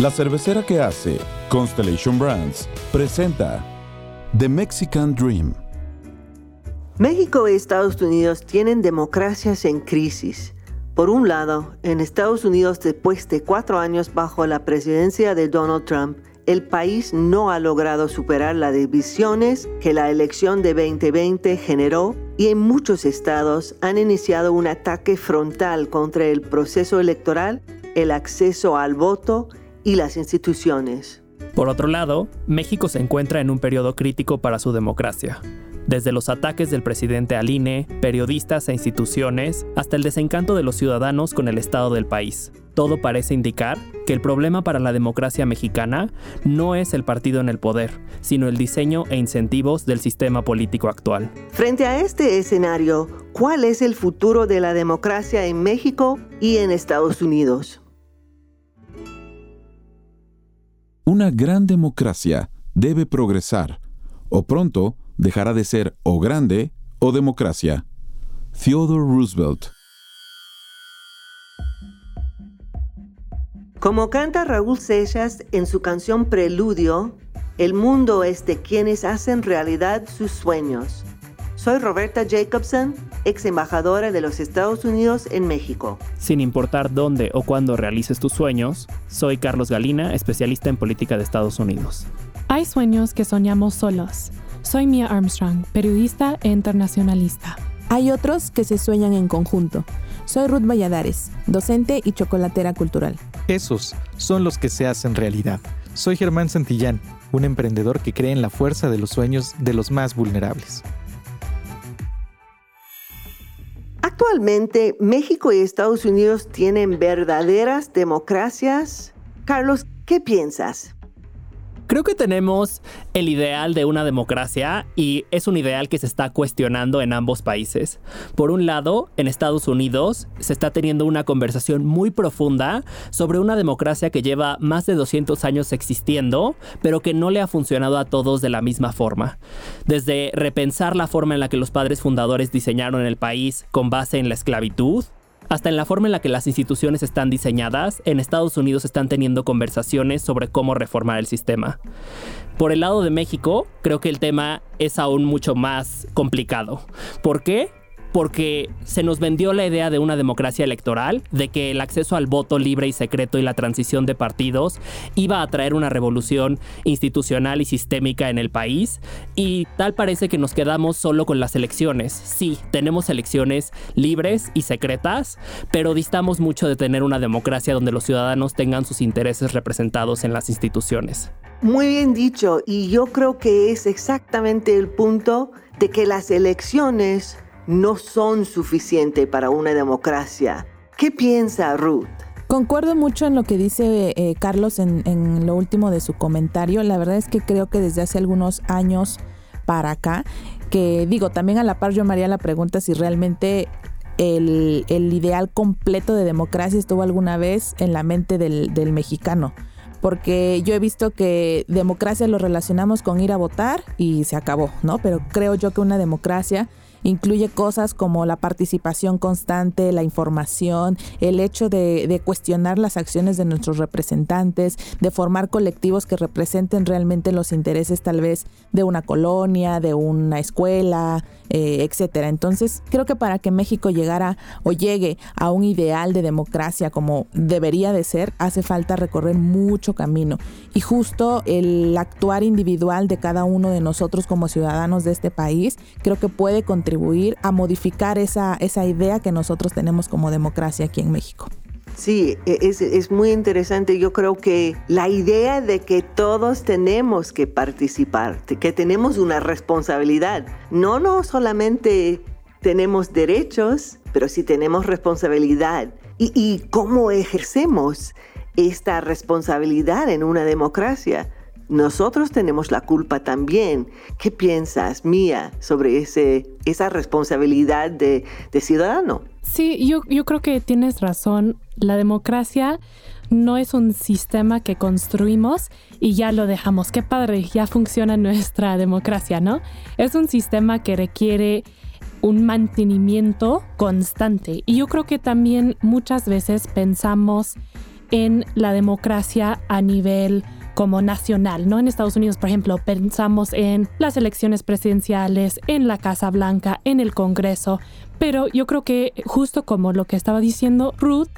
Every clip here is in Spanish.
La cervecera que hace Constellation Brands presenta The Mexican Dream. México y Estados Unidos tienen democracias en crisis. Por un lado, en Estados Unidos, después de cuatro años bajo la presidencia de Donald Trump, el país no ha logrado superar las divisiones que la elección de 2020 generó y en muchos estados han iniciado un ataque frontal contra el proceso electoral, el acceso al voto y las instituciones. Por otro lado, México se encuentra en un periodo crítico para su democracia. Desde los ataques del presidente al INE, periodistas e instituciones, hasta el desencanto de los ciudadanos con el estado del país. Todo parece indicar que el problema para la democracia mexicana no es el partido en el poder, sino el diseño e incentivos del sistema político actual. Frente a este escenario, ¿cuál es el futuro de la democracia en México y en Estados Unidos? Una gran democracia debe progresar, o pronto dejará de ser o grande o democracia. Theodore Roosevelt. Como canta Raúl Seixas en su canción Preludio, el mundo es de quienes hacen realidad sus sueños. Soy Roberta Jacobson, ex embajadora de los Estados Unidos en México. Sin importar dónde o cuándo realices tus sueños, soy Carlos Galina, especialista en política de Estados Unidos. Hay sueños que soñamos solos. Soy Mia Armstrong, periodista e internacionalista. Hay otros que se sueñan en conjunto. Soy Ruth Valladares, docente y chocolatera cultural. Esos son los que se hacen realidad. Soy Germán Santillán, un emprendedor que cree en la fuerza de los sueños de los más vulnerables. Actualmente, México y Estados Unidos tienen verdaderas democracias. Carlos, ¿qué piensas? Creo que tenemos el ideal de una democracia y es un ideal que se está cuestionando en ambos países. Por un lado, en Estados Unidos se está teniendo una conversación muy profunda sobre una democracia que lleva más de 200 años existiendo, pero que no le ha funcionado a todos de la misma forma. Desde repensar la forma en la que los padres fundadores diseñaron el país con base en la esclavitud, hasta en la forma en la que las instituciones están diseñadas, en Estados Unidos están teniendo conversaciones sobre cómo reformar el sistema. Por el lado de México, creo que el tema es aún mucho más complicado. ¿Por qué? Porque se nos vendió la idea de una democracia electoral, de que el acceso al voto libre y secreto y la transición de partidos iba a traer una revolución institucional y sistémica en el país, y tal parece que nos quedamos solo con las elecciones. Sí, tenemos elecciones libres y secretas, pero distamos mucho de tener una democracia donde los ciudadanos tengan sus intereses representados en las instituciones. Muy bien dicho, y yo creo que es exactamente el punto de que las elecciones no son suficientes para una democracia. ¿Qué piensa Ruth? Concuerdo mucho en lo que dice eh, Carlos en, lo último de su comentario. La verdad es que creo que desde hace algunos años para acá, que digo, también a la par yo me haría la pregunta si realmente el, ideal completo de democracia estuvo alguna vez en la mente del, del mexicano porque yo he visto que democracia lo relacionamos con ir a votar y se acabó, ¿no? Pero creo yo que una democracia Incluye cosas como la participación constante, la información, el hecho de, cuestionar las acciones de nuestros representantes, de formar colectivos que representen realmente los intereses tal vez de una colonia, de una escuela, eh, etcétera. Entonces, creo que para que México llegara o llegue a un ideal de democracia como debería de ser, hace falta recorrer mucho camino. Y justo el actuar individual de cada uno de nosotros como ciudadanos de este país, creo que puede contribuir a modificar esa, esa idea que nosotros tenemos como democracia aquí en México. Sí, e, es, es, muy interesante. Yo creo que la idea de que todos tenemos que participar, que tenemos una responsabilidad, no, no solamente tenemos derechos, pero sí tenemos responsabilidad. ¿Y, y cómo ejercemos esta responsabilidad en una democracia? Nosotros tenemos la culpa también. ¿Qué piensas, Mía, sobre ese, esa responsabilidad de, ciudadano? Sí, yo, yo creo que tienes razón. La democracia no es un sistema que construimos y ya lo dejamos. Qué padre, ya funciona nuestra democracia, ¿no? Es un sistema que requiere un mantenimiento constante. Y yo creo que también muchas veces pensamos en la democracia a nivel como nacional, ¿no? En Estados Unidos, por ejemplo, pensamos en las elecciones presidenciales, en la Casa Blanca, en el Congreso, pero yo creo que justo como lo que estaba diciendo Ruth,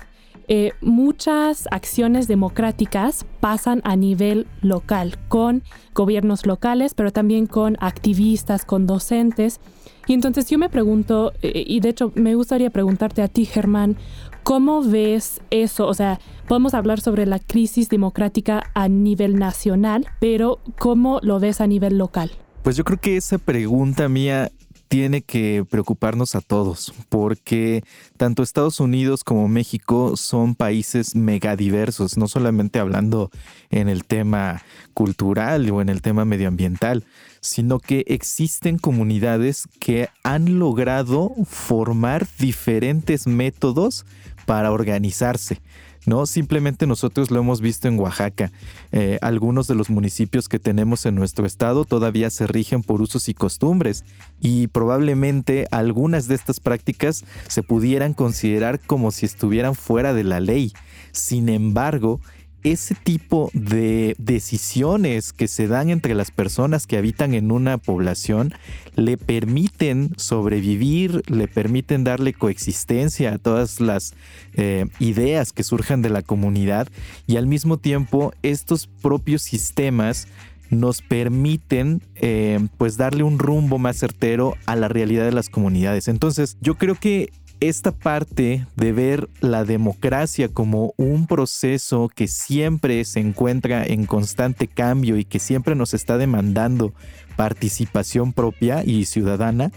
eh, muchas acciones democráticas pasan a nivel local, con gobiernos locales, pero también con activistas, con docentes. Y entonces yo me pregunto, eh, y de hecho me gustaría preguntarte a ti, Germán, ¿cómo ves eso? O sea, podemos hablar sobre la crisis democrática a nivel nacional, pero ¿cómo lo ves a nivel local? Pues yo creo que esa pregunta mía tiene que preocuparnos a todos, porque tanto Estados Unidos como México son países megadiversos, no solamente hablando en el tema cultural o en el tema medioambiental, sino que existen comunidades que han logrado formar diferentes métodos para organizarse. ¿no? Simplemente nosotros lo hemos visto en Oaxaca. Eh, algunos de los municipios que tenemos en nuestro estado todavía se rigen por usos y costumbres y probablemente algunas de estas prácticas se pudieran considerar como si estuvieran fuera de la ley. Sin embargo, ese tipo de decisiones que se dan entre las personas que habitan en una población le permiten sobrevivir, le permiten darle coexistencia a todas las eh, ideas que surjan de la comunidad y al mismo tiempo estos propios sistemas nos permiten eh, pues darle un rumbo más certero a la realidad de las comunidades. Entonces yo creo que esta parte de ver la democracia como un proceso que siempre se encuentra en constante cambio y que siempre nos está demandando participación propia y ciudadana,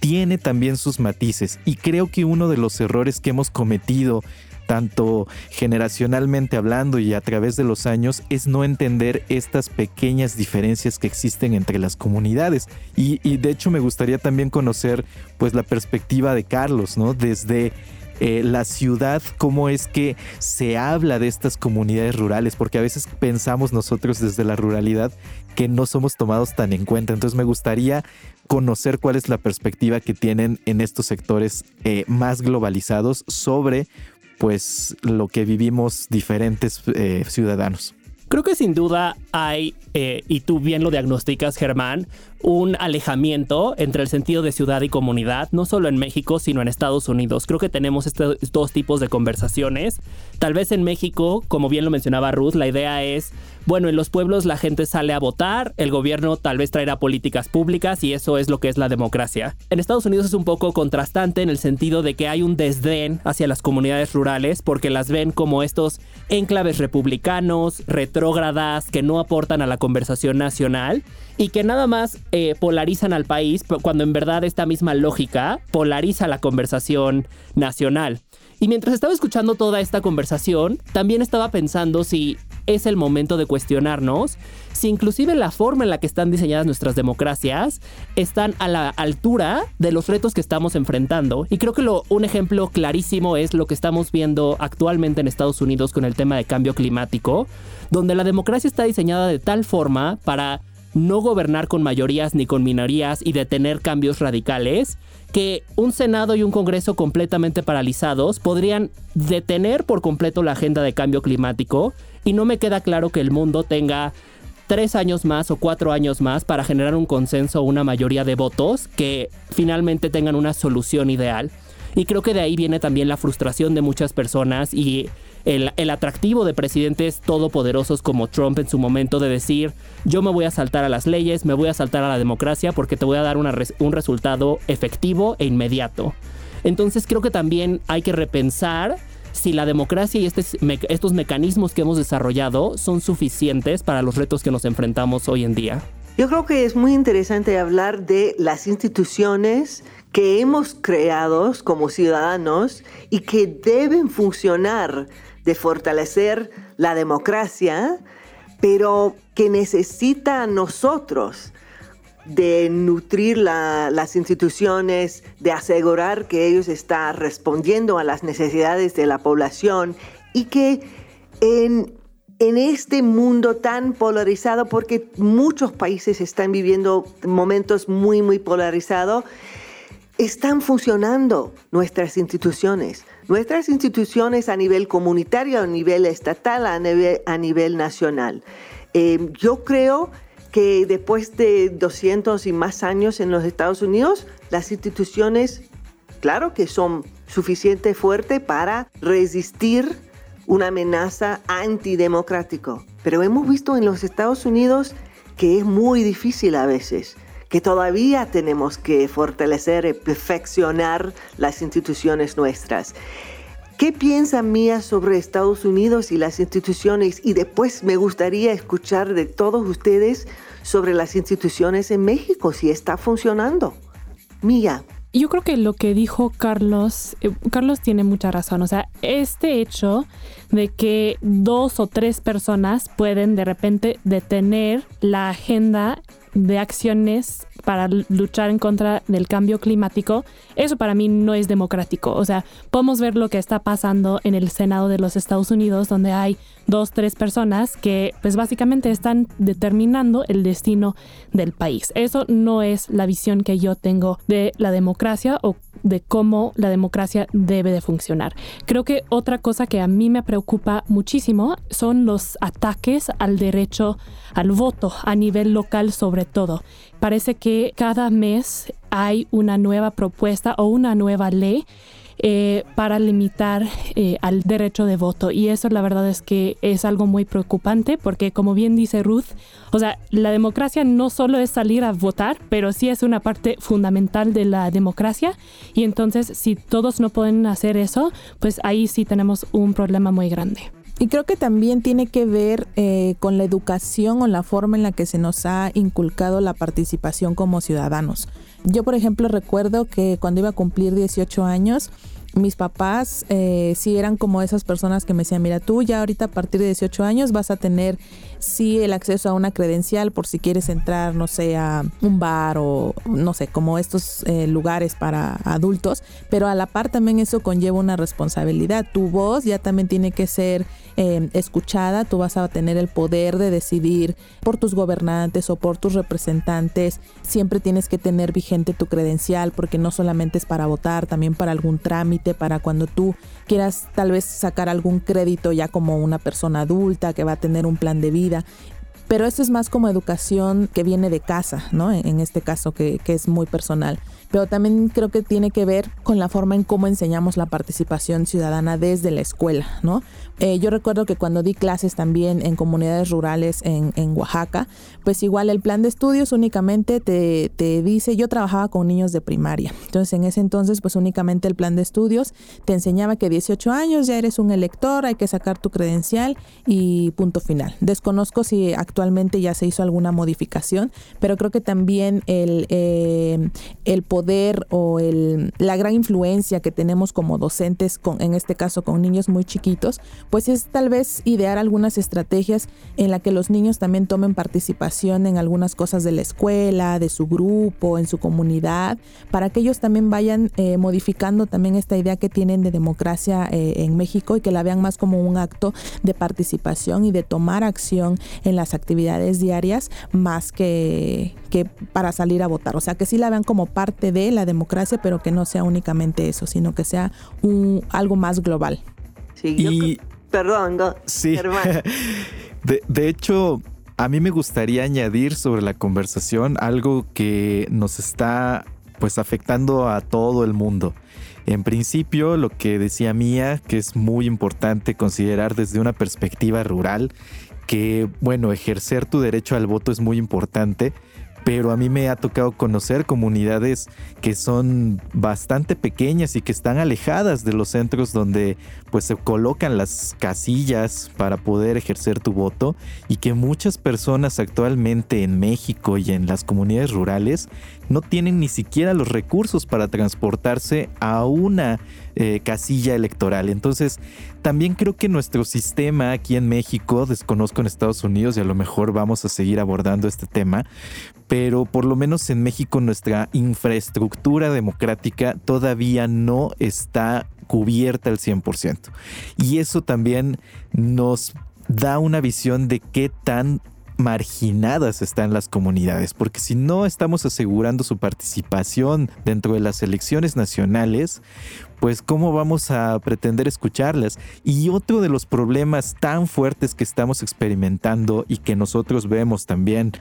tiene también sus matices. Y creo que uno de los errores que hemos cometido tanto generacionalmente hablando y a través de los años, es no entender estas pequeñas diferencias que existen entre las comunidades. Y, de hecho me gustaría también conocer pues la perspectiva de Carlos, ¿no? Desde eh, la ciudad, cómo es que se habla de estas comunidades rurales, porque a veces pensamos nosotros desde la ruralidad que no somos tomados tan en cuenta. Entonces me gustaría conocer cuál es la perspectiva que tienen en estos sectores eh, más globalizados sobre pues lo que vivimos diferentes eh, ciudadanos. Creo que sin duda hay, eh, y tú bien lo diagnosticas, Germán, un alejamiento entre el sentido de ciudad y comunidad, no solo en México, sino en Estados Unidos. Creo que tenemos estos dos tipos de conversaciones. Tal vez en México, como bien lo mencionaba Ruth, la idea es, bueno, en los pueblos la gente sale a votar, el gobierno tal vez traerá políticas públicas y eso es lo que es la democracia. En Estados Unidos es un poco contrastante en el sentido de que hay un desdén hacia las comunidades rurales porque las ven como estos enclaves republicanos, retrógradas, que no aportan a la conversación nacional y que nada más eh, polarizan al país cuando en verdad esta misma lógica polariza la conversación nacional. Y mientras estaba escuchando toda esta conversación, también estaba pensando si es el momento de cuestionarnos si inclusive la forma en la que están diseñadas nuestras democracias están a la altura de los retos que estamos enfrentando. Y creo que un ejemplo clarísimo es lo que estamos viendo actualmente en Estados Unidos con el tema de cambio climático, donde la democracia está diseñada de tal forma para no gobernar con mayorías ni con minorías y detener cambios radicales, que un Senado y un Congreso completamente paralizados podrían detener por completo la agenda de cambio climático y no me queda claro que el mundo tenga tres años más o cuatro años más para generar un consenso o una mayoría de votos que finalmente tengan una solución ideal. Y creo que de ahí viene también la frustración de muchas personas y el, atractivo de presidentes todopoderosos como Trump en su momento de decir, yo me voy a saltar a las leyes, me voy a saltar a la democracia porque te voy a dar un resultado efectivo e inmediato. Entonces creo que también hay que repensar si la democracia y este estos mecanismos que hemos desarrollado son suficientes para los retos que nos enfrentamos hoy en día. Yo creo que es muy interesante hablar de las instituciones que hemos creado como ciudadanos y que deben funcionar de fortalecer la democracia, pero que necesita a nosotros de nutrir las instituciones, de asegurar que ellos están respondiendo a las necesidades de la población y que en, en este mundo tan polarizado, porque muchos países están viviendo momentos muy, muy polarizados, están funcionando nuestras instituciones. Nuestras instituciones a nivel comunitario, a nivel estatal, a nivel, a nivel nacional. Eh, yo creo que después de 200 y más años en los Estados Unidos, las instituciones, claro que son suficientemente fuertes para resistir una amenaza antidemocrática. Pero hemos visto en los Estados Unidos que es muy difícil a veces, que todavía tenemos que fortalecer y perfeccionar las instituciones nuestras. ¿Qué piensa Mía sobre Estados Unidos y las instituciones? Y después me gustaría escuchar de todos ustedes sobre las instituciones en México, si está funcionando. Mía. Yo creo que lo que dijo Carlos, eh, Carlos tiene mucha razón. O sea, este hecho de que dos o tres personas pueden de repente detener la agenda de acciones para luchar en contra del cambio climático, eso para mí no es democrático. O sea, podemos ver lo que está pasando en el Senado de los Estados Unidos, donde hay dos, tres personas que pues básicamente están determinando el destino del país. Eso no es la visión que yo tengo de la democracia o de cómo la democracia debe de funcionar. Creo que otra cosa que a mí me preocupa muchísimo son los ataques al derecho al voto a nivel local sobre todo. Parece que cada mes hay una nueva propuesta o una nueva ley eh, para limitar eh, al derecho de voto. Y eso la verdad es que es algo muy preocupante porque como bien dice Ruth, o sea, la democracia no solo es salir a votar, pero sí es una parte fundamental de la democracia. Y entonces si todos no pueden hacer eso, pues ahí sí tenemos un problema muy grande. Y creo que también tiene que ver eh, con la educación o la forma en la que se nos ha inculcado la participación como ciudadanos. Yo, por ejemplo, recuerdo que cuando iba a cumplir 18 años, mis papás eh, sí eran como esas personas que me decían, mira, tú ya ahorita a partir de 18 años vas a tener sí el acceso a una credencial por si quieres entrar, no sé, a un bar o no sé, como estos eh, lugares para adultos, pero a la par también eso conlleva una responsabilidad. Tu voz ya también tiene que ser eh, escuchada, tú vas a tener el poder de decidir por tus gobernantes o por tus representantes. Siempre tienes que tener vigente tu credencial porque no solamente es para votar, también para algún trámite, para cuando tú quieras tal vez sacar algún crédito ya como una persona adulta que va a tener un plan de vida pero esto es más como educación que viene de casa, ¿no? En este caso que, que, es muy personal pero también creo que tiene que ver con la forma en cómo enseñamos la participación ciudadana desde la escuela, ¿no? Eh, yo recuerdo que cuando di clases también en comunidades rurales en, en Oaxaca, pues igual el plan de estudios únicamente te, te, dice, yo trabajaba con niños de primaria, entonces en ese entonces pues únicamente el plan de estudios te enseñaba que 18 años ya eres un elector, hay que sacar tu credencial y punto final. Desconozco si actualmente ya se hizo alguna modificación, pero creo que también el, eh, el poder poder o el, la gran influencia que tenemos como docentes, con, en este caso con niños muy chiquitos, pues es tal vez idear algunas estrategias en la que los niños también tomen participación en algunas cosas de la escuela, de su grupo, en su comunidad, para que ellos también vayan eh, modificando también esta idea que tienen de democracia eh, en México y que la vean más como un acto de participación y de tomar acción en las actividades diarias más que, que para salir a votar. O sea, que sí la vean como parte de la democracia, pero que no sea únicamente eso, sino que sea un, algo más global. Sí, perdón, sí. de, de hecho, a mí me gustaría añadir sobre la conversación algo que nos está pues afectando a todo el mundo. En principio, lo que decía Mía, que es muy importante considerar desde una perspectiva rural, que bueno, ejercer tu derecho al voto es muy importante, pero a mí me ha tocado conocer comunidades que son bastante pequeñas y que están alejadas de los centros donde pues se colocan las casillas para poder ejercer tu voto y que muchas personas actualmente en México y en las comunidades rurales no tienen ni siquiera los recursos para transportarse a una eh, casilla electoral. Entonces, también creo que nuestro sistema aquí en México, desconozco en Estados Unidos y a lo mejor vamos a seguir abordando este tema, pero por lo menos en México nuestra infraestructura democrática todavía no está cubierta al 100%. Y eso también nos da una visión de qué tan marginadas están las comunidades, porque si no estamos asegurando su participación dentro de las elecciones nacionales, pues cómo vamos a pretender escucharlas. Y otro de los problemas tan fuertes que estamos experimentando y que nosotros vemos también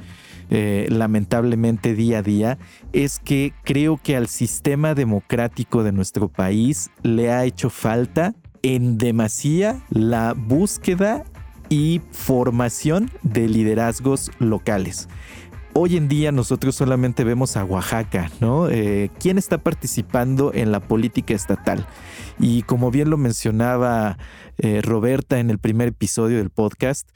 eh, lamentablemente día a día es que creo que al sistema democrático de nuestro país le ha hecho falta en demasía la búsqueda y formación de liderazgos locales. Hoy en día nosotros solamente vemos a Oaxaca, ¿no? Eh, ¿Quién está participando en la política estatal? Y como bien lo mencionaba eh, Roberta en el primer episodio del podcast,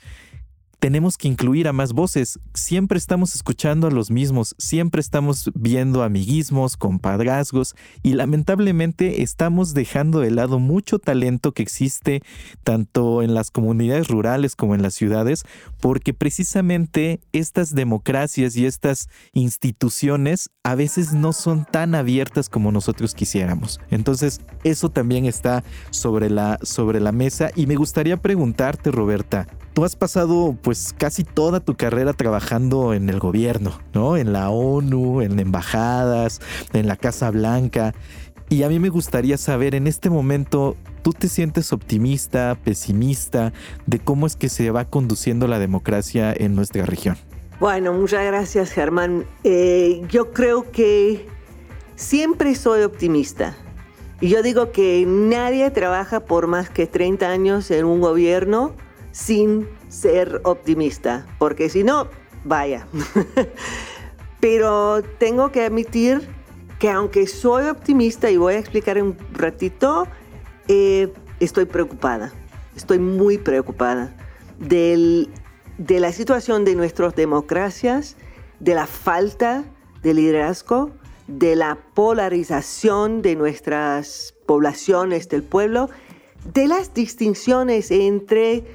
tenemos que incluir a más voces. Siempre estamos escuchando a los mismos, siempre estamos viendo amiguismos, compadrazgos y lamentablemente estamos dejando de lado mucho talento que existe tanto en las comunidades rurales como en las ciudades, porque precisamente estas democracias y estas instituciones a veces no son tan abiertas como nosotros quisiéramos. Entonces, eso también está sobre la, sobre la mesa y me gustaría preguntarte, Roberta, tú has pasado pues casi toda tu carrera trabajando en el gobierno, ¿no? En la ONU, en embajadas, en la Casa Blanca. Y a mí me gustaría saber en este momento, ¿tú te sientes optimista, pesimista de cómo es que se va conduciendo la democracia en nuestra región? Bueno, muchas gracias Germán. Eh, yo creo que siempre soy optimista. Y yo digo que nadie trabaja por más que 30 años en un gobierno sin ser optimista, porque si no, vaya. Pero tengo que admitir que aunque soy optimista y voy a explicar un ratito, eh, estoy preocupada, estoy muy preocupada de la situación de nuestras democracias, de la falta de liderazgo, de la polarización de nuestras poblaciones del pueblo, de las distinciones entre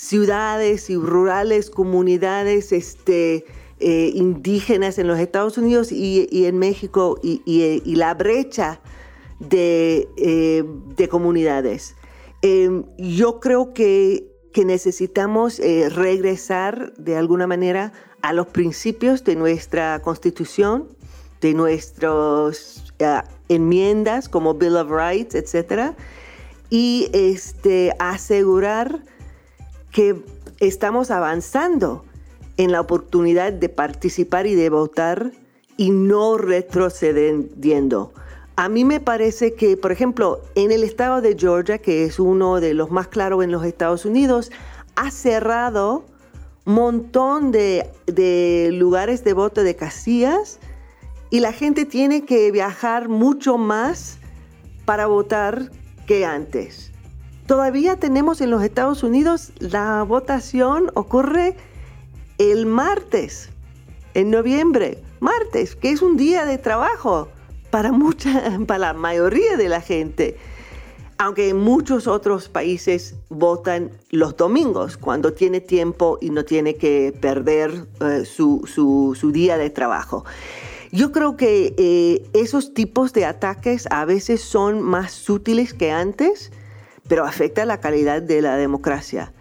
ciudades y rurales, comunidades este, eh, indígenas en los Estados Unidos y, en México y, la brecha de, eh, comunidades. Em, yo creo que, necesitamos eh, regresar de alguna manera a los principios de nuestra constitución, de nuestras enmiendas como Bill of Rights, etc. Y este, asegurar que estamos avanzando en la oportunidad de participar y de votar y no retrocediendo. A mí me parece que, por ejemplo, en el estado de Georgia, que es uno de los más claros en los Estados Unidos, ha cerrado un montón de, de lugares de voto de casillas y la gente tiene que viajar mucho más para votar que antes. Todavía tenemos en los Estados Unidos la votación ocurre el martes, en noviembre, martes, que es un día de trabajo para mucha, para la mayoría de la gente. Aunque en muchos otros países votan los domingos, cuando tiene tiempo y no tiene que perder eh, su, día de trabajo. Yo creo que eh, esos tipos de ataques a veces son más sutiles que antes pero afecta la calidad de la democracia.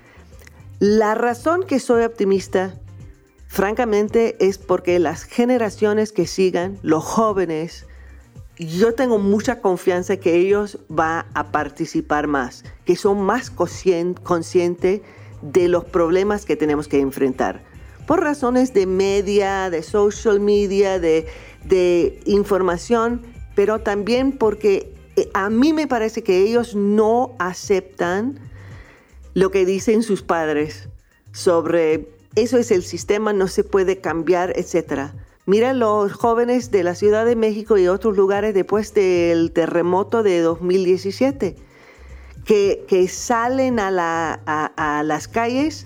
La razón que soy optimista, francamente, es porque las generaciones que sigan, los jóvenes, yo tengo mucha confianza que ellos van a participar más, que son más conscientes de los problemas que tenemos que enfrentar. Por razones de media, de social media, de, de información, pero también porque a mí me parece que ellos no aceptan lo que dicen sus padres sobre eso es el sistema, no se puede cambiar, etc. Mira los jóvenes de la Ciudad de México y otros lugares después del terremoto de 2017, que, salen a, a las calles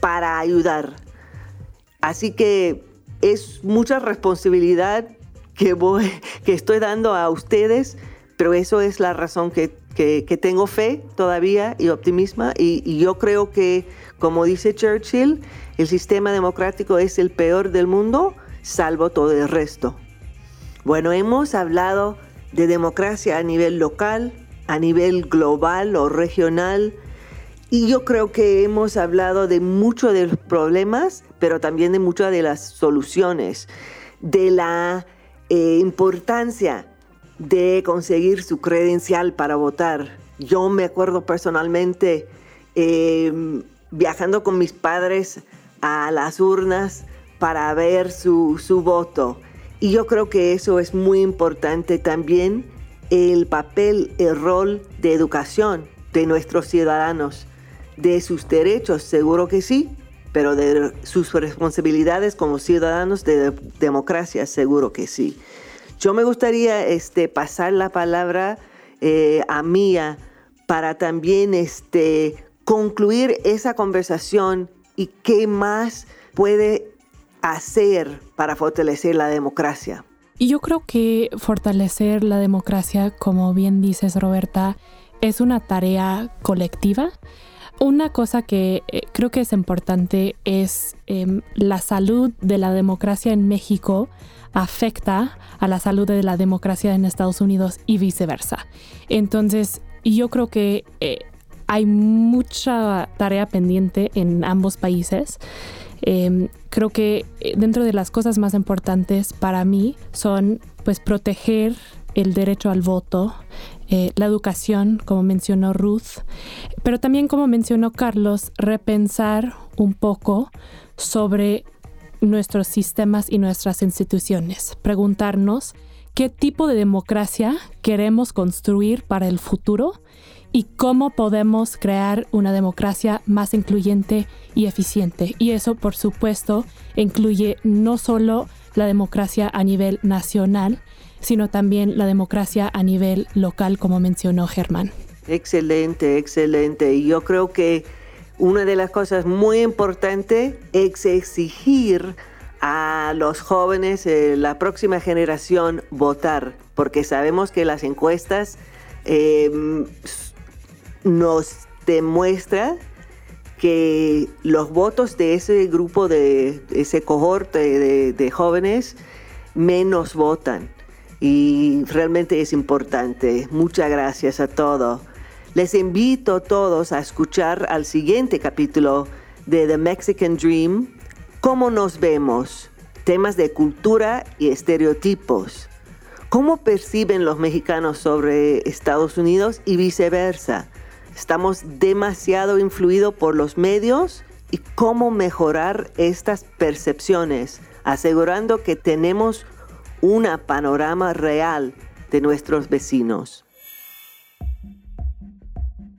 para ayudar. Así que es mucha responsabilidad que, voy, que estoy dando a ustedes pero eso es la razón que, tengo fe todavía y optimismo y, yo creo que, como dice Churchill, el sistema democrático es el peor del mundo, salvo todo el resto. Bueno, hemos hablado de democracia a nivel local, a nivel global o regional, Y yo creo que hemos hablado de muchos de los problemas, pero también de muchas de las soluciones, de la eh, importancia de conseguir su credencial para votar. Yo me acuerdo personalmente em, viajando con mis padres a las urnas para ver su, su voto. Y yo creo que eso es muy importante también, el papel, el rol de educación de nuestros ciudadanos de sus derechos, seguro que sí, pero de sus responsabilidades como ciudadanos de democracia, seguro que sí. Yo me gustaría este, pasar la palabra eh, a Mía para también este, concluir esa conversación y qué más puede hacer para fortalecer la democracia. Yo creo que fortalecer la democracia, como bien dices Roberta, es una tarea colectiva una cosa que eh, creo que es importante es em, la salud de la democracia en México afecta a la salud de la democracia en Estados Unidos y viceversa. Entonces, yo creo que eh, hay mucha tarea pendiente en ambos países. Em, creo que eh, dentro de las cosas más importantes para mí son pues proteger el derecho al voto, eh, la educación, como mencionó Ruth, pero también como mencionó Carlos, repensar un poco sobre nuestros sistemas y nuestras instituciones, preguntarnos qué tipo de democracia queremos construir para el futuro y cómo podemos crear una democracia más incluyente y eficiente. Y eso, por supuesto, incluye no solo la democracia a nivel nacional, sino también la democracia a nivel local, como mencionó Germán. Excelente, excelente. Y yo creo que una de las cosas muy importantes es exigir a los jóvenes, eh, la próxima generación, votar, porque sabemos que las encuestas em, nos demuestran que los votos de ese grupo, de ese cohorte de jóvenes, menos votan y realmente es importante. Muchas gracias a todos. Les invito a todos a escuchar al siguiente capítulo de The Mexican Dream, cómo nos vemos, temas de cultura y estereotipos. ¿Cómo perciben los mexicanos sobre Estados Unidos y viceversa? ¿Estamos demasiado influidos por los medios? ¿Y cómo mejorar estas percepciones, asegurando que tenemos un panorama real de nuestros vecinos.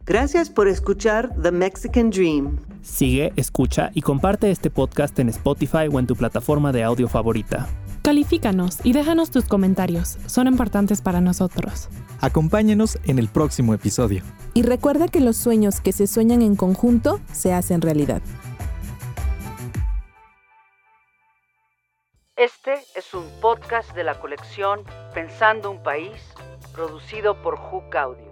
Gracias por escuchar The Mexican Dream. Sigue, escucha y comparte este podcast en Spotify o en tu plataforma de audio favorita. Califícanos y déjanos tus comentarios, son importantes para nosotros. Acompáñenos en el próximo episodio. Y recuerda que los sueños que se sueñan en conjunto se hacen realidad. Este es un podcast de la colección Pensando un País, producido por Hook Audio.